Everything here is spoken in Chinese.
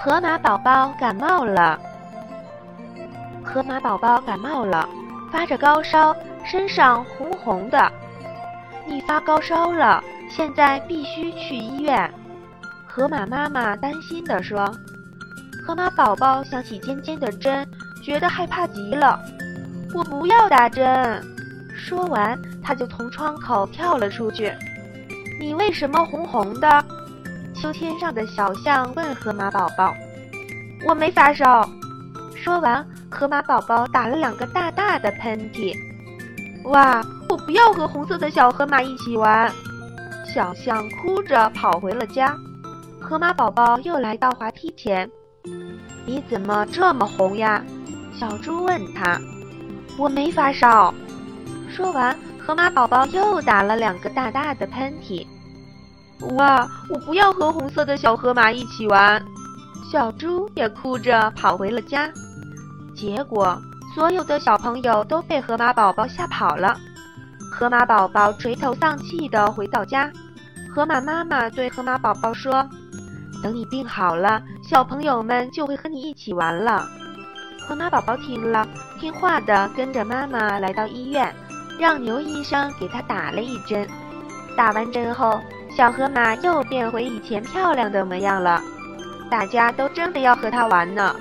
河马宝宝感冒了。河马宝宝感冒了，发着高烧，身上红红的。你发高烧了，现在必须去医院。河马妈妈担心地说。河马宝宝想起尖尖的针，觉得害怕极了。我不要打针。说完，他就从窗口跳了出去。你为什么红红的？秋天上的小象问河马宝宝：“我没发烧。”说完，河马宝宝打了两个大大的喷嚏。哇！我不要和红色的小河马一起玩。小象哭着跑回了家。河马宝宝又来到滑梯前：“你怎么这么红呀？”小猪问他：“我没发烧。”说完，河马宝宝又打了两个大大的喷嚏。哇！我不要和红色的小河马一起玩。小猪也哭着跑回了家。结果，所有的小朋友都被河马宝宝吓跑了。河马宝宝垂头丧气地回到家。河马妈妈对河马宝宝说：“等你病好了，小朋友们就会和你一起玩了。”河马宝宝听了，听话地跟着妈妈来到医院，让牛医生给他打了一针。打完针后，小河马又变回以前漂亮的模样了，大家都争着要和它玩呢。